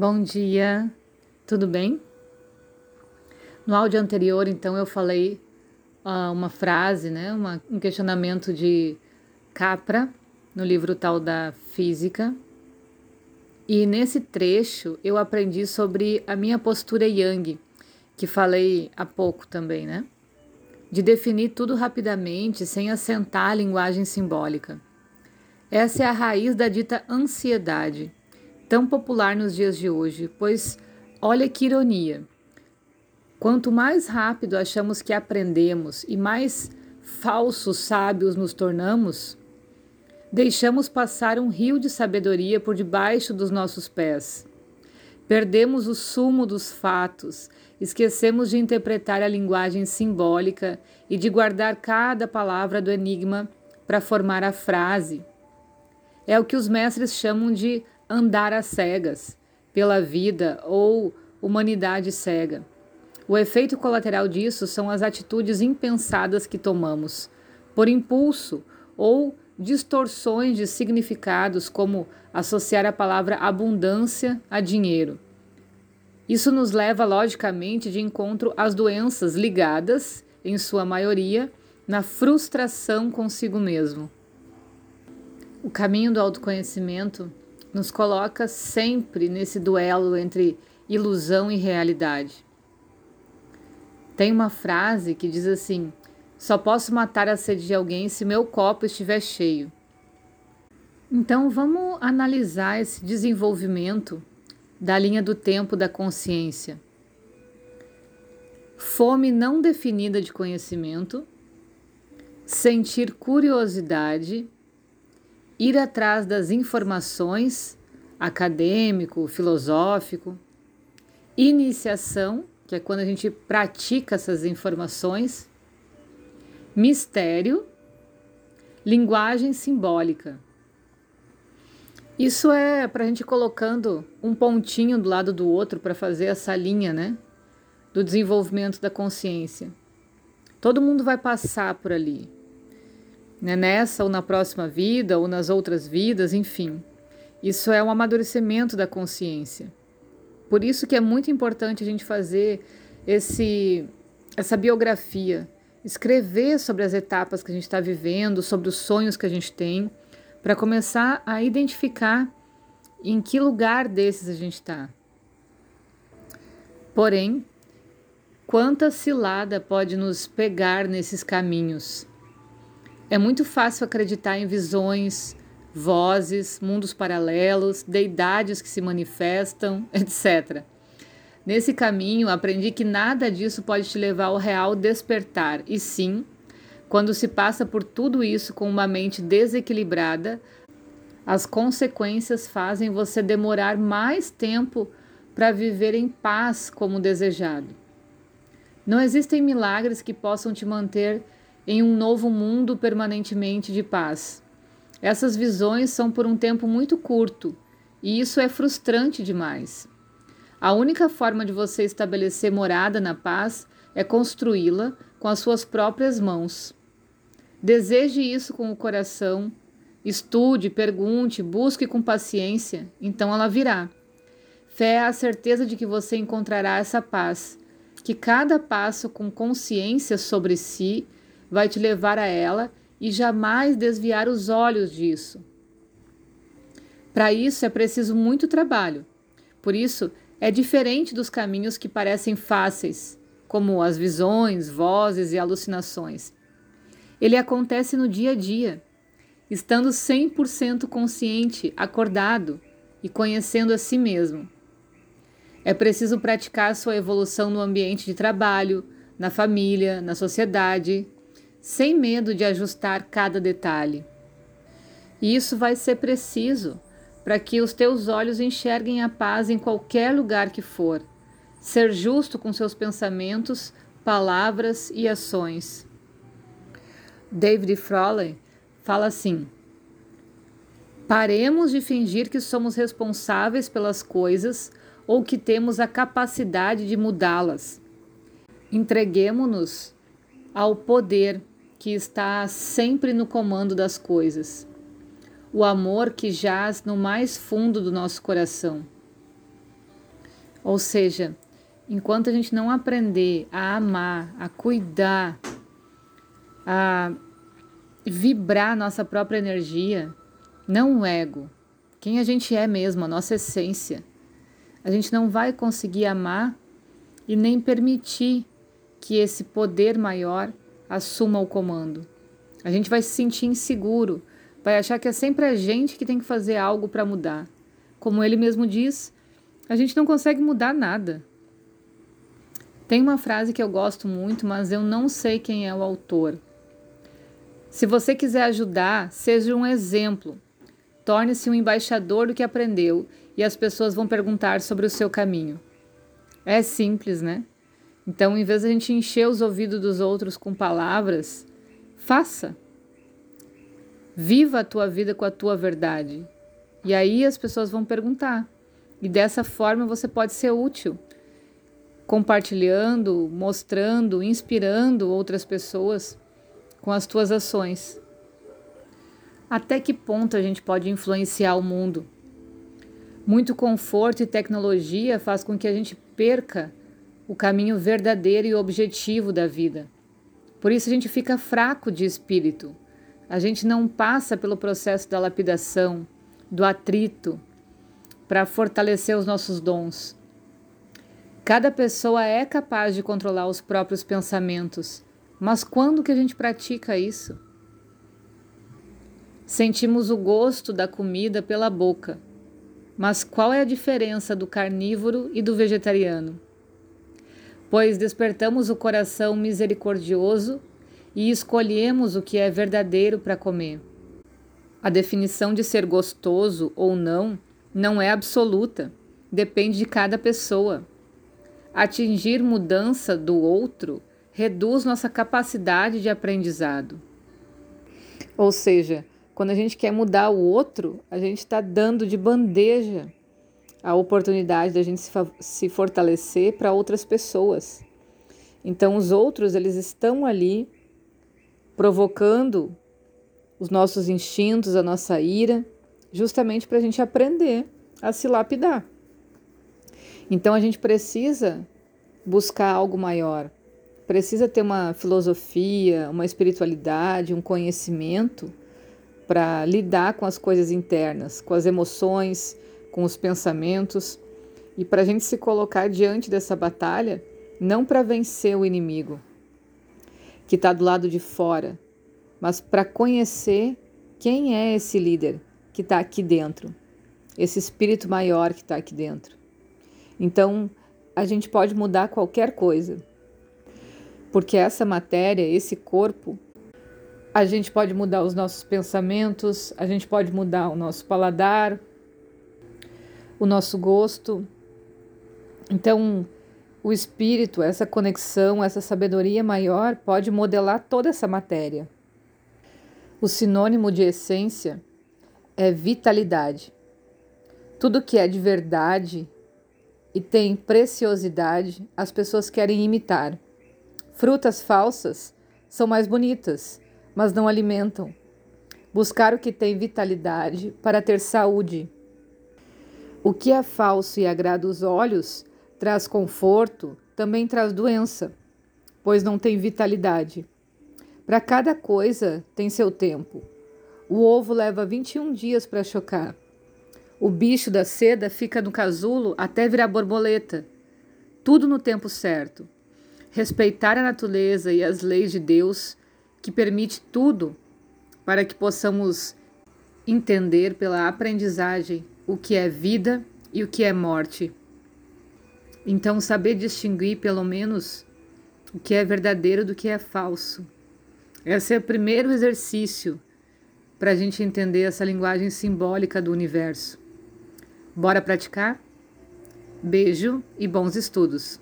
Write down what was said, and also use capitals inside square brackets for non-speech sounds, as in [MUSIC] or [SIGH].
Bom dia, tudo bem? No áudio anterior, então, eu falei uh, uma frase, né, uma, um questionamento de Capra, no livro tal da Física. E nesse trecho eu aprendi sobre a minha postura Yang, que falei há pouco também, né? De definir tudo rapidamente, sem assentar a linguagem simbólica. Essa é a raiz da dita ansiedade tão popular nos dias de hoje, pois olha que ironia. Quanto mais rápido achamos que aprendemos e mais falsos sábios nos tornamos, deixamos passar um rio de sabedoria por debaixo dos nossos pés. Perdemos o sumo dos fatos, esquecemos de interpretar a linguagem simbólica e de guardar cada palavra do enigma para formar a frase. É o que os mestres chamam de andar às cegas pela vida ou humanidade cega. O efeito colateral disso são as atitudes impensadas que tomamos, por impulso ou distorções de significados, como associar a palavra abundância a dinheiro. Isso nos leva, logicamente, de encontro às doenças ligadas, em sua maioria, na frustração consigo mesmo. O caminho do autoconhecimento nos coloca sempre nesse duelo entre ilusão e realidade. Tem uma frase que diz assim: só posso matar a sede de alguém se meu copo estiver cheio. Então vamos analisar esse desenvolvimento da linha do tempo da consciência. Fome não definida de conhecimento, sentir curiosidade ir atrás das informações, acadêmico, filosófico, iniciação, que é quando a gente pratica essas informações, mistério, linguagem simbólica. Isso é para a gente colocando um pontinho do lado do outro para fazer essa linha, né? Do desenvolvimento da consciência. Todo mundo vai passar por ali né, nessa ou na próxima vida ou nas outras vidas, enfim. Isso é um amadurecimento da consciência. Por isso que é muito importante a gente fazer esse, essa biografia, escrever sobre as etapas que a gente está vivendo, sobre os sonhos que a gente tem, para começar a identificar em que lugar desses a gente está. Porém, quanta cilada pode nos pegar nesses caminhos? É muito fácil acreditar em visões, vozes, mundos paralelos, deidades que se manifestam, [LAUGHS] etc. Nesse caminho, aprendi que nada disso pode te levar ao real despertar, e sim, quando se passa por tudo isso com uma mente desequilibrada, as consequências fazem você demorar mais tempo para viver em paz como desejado. Não existem milagres que possam te manter em um novo mundo permanentemente de paz. Essas visões são por um tempo muito curto e isso é frustrante demais. A única forma de você estabelecer morada na paz é construí-la com as suas próprias mãos. Deseje isso com o coração, estude, pergunte, busque com paciência, então ela virá. Fé é a certeza de que você encontrará essa paz, que cada passo com consciência sobre si vai te levar a ela e jamais desviar os olhos disso. Para isso é preciso muito trabalho. Por isso, é diferente dos caminhos que parecem fáceis, como as visões, vozes e alucinações. Ele acontece no dia a dia, estando 100% consciente, acordado e conhecendo a si mesmo. É preciso praticar sua evolução no ambiente de trabalho, na família, na sociedade, sem medo de ajustar cada detalhe. E isso vai ser preciso para que os teus olhos enxerguem a paz em qualquer lugar que for. Ser justo com seus pensamentos, palavras e ações. David Frawley fala assim: Paremos de fingir que somos responsáveis pelas coisas ou que temos a capacidade de mudá-las. Entreguemo-nos ao poder que está sempre no comando das coisas, o amor que jaz no mais fundo do nosso coração. Ou seja, enquanto a gente não aprender a amar, a cuidar, a vibrar nossa própria energia, não o ego, quem a gente é mesmo, a nossa essência, a gente não vai conseguir amar e nem permitir que esse poder maior assuma o comando. A gente vai se sentir inseguro, vai achar que é sempre a gente que tem que fazer algo para mudar. Como ele mesmo diz, a gente não consegue mudar nada. Tem uma frase que eu gosto muito, mas eu não sei quem é o autor. Se você quiser ajudar, seja um exemplo. Torne-se um embaixador do que aprendeu e as pessoas vão perguntar sobre o seu caminho. É simples, né? Então, em vez de a gente encher os ouvidos dos outros com palavras, faça. Viva a tua vida com a tua verdade. E aí as pessoas vão perguntar. E dessa forma você pode ser útil, compartilhando, mostrando, inspirando outras pessoas com as tuas ações. Até que ponto a gente pode influenciar o mundo? Muito conforto e tecnologia faz com que a gente perca o caminho verdadeiro e objetivo da vida. Por isso a gente fica fraco de espírito. A gente não passa pelo processo da lapidação, do atrito, para fortalecer os nossos dons. Cada pessoa é capaz de controlar os próprios pensamentos, mas quando que a gente pratica isso? Sentimos o gosto da comida pela boca, mas qual é a diferença do carnívoro e do vegetariano? Pois despertamos o coração misericordioso e escolhemos o que é verdadeiro para comer. A definição de ser gostoso ou não não é absoluta, depende de cada pessoa. Atingir mudança do outro reduz nossa capacidade de aprendizado. Ou seja, quando a gente quer mudar o outro, a gente está dando de bandeja a oportunidade da gente se, se fortalecer para outras pessoas. Então, os outros, eles estão ali provocando os nossos instintos, a nossa ira, justamente para a gente aprender a se lapidar. Então a gente precisa buscar algo maior, precisa ter uma filosofia, uma espiritualidade, um conhecimento para lidar com as coisas internas, com as emoções, com os pensamentos e para a gente se colocar diante dessa batalha não para vencer o inimigo que está do lado de fora, mas para conhecer quem é esse líder que está aqui dentro, esse espírito maior que está aqui dentro. Então, a gente pode mudar qualquer coisa, porque essa matéria, esse corpo, a gente pode mudar os nossos pensamentos, a gente pode mudar o nosso paladar, o nosso gosto. Então, o espírito, essa conexão, essa sabedoria maior pode modelar toda essa matéria. O sinônimo de essência é vitalidade. Tudo que é de verdade e tem preciosidade, as pessoas querem imitar. Frutas falsas são mais bonitas, mas não alimentam. Buscar o que tem vitalidade para ter saúde. O que é falso e agrada os olhos traz conforto, também traz doença, pois não tem vitalidade. Para cada coisa tem seu tempo. O ovo leva 21 dias para chocar. O bicho da seda fica no casulo até virar borboleta. Tudo no tempo certo. Respeitar a natureza e as leis de Deus, que permite tudo para que possamos entender pela aprendizagem o que é vida e o que é morte. Então, saber distinguir, pelo menos, o que é verdadeiro do que é falso. Esse é o primeiro exercício para a gente entender essa linguagem simbólica do universo. Bora praticar? Beijo e bons estudos!